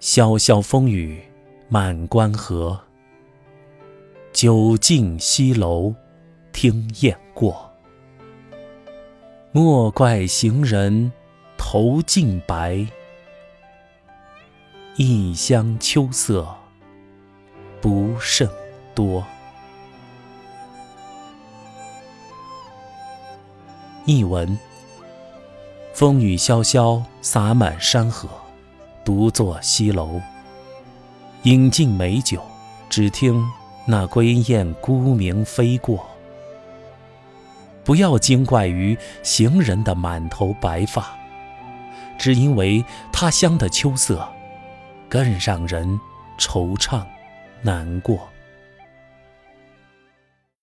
潇潇风雨满关河，酒尽西楼听雁过。莫怪行人头尽白，一乡秋色不胜多。译文：风雨潇潇，洒满山河，独坐西楼，饮尽美酒，只听那归雁孤鸣飞过。不要惊怪于行人的满头白发，只因为他乡的秋色更让人惆怅难过。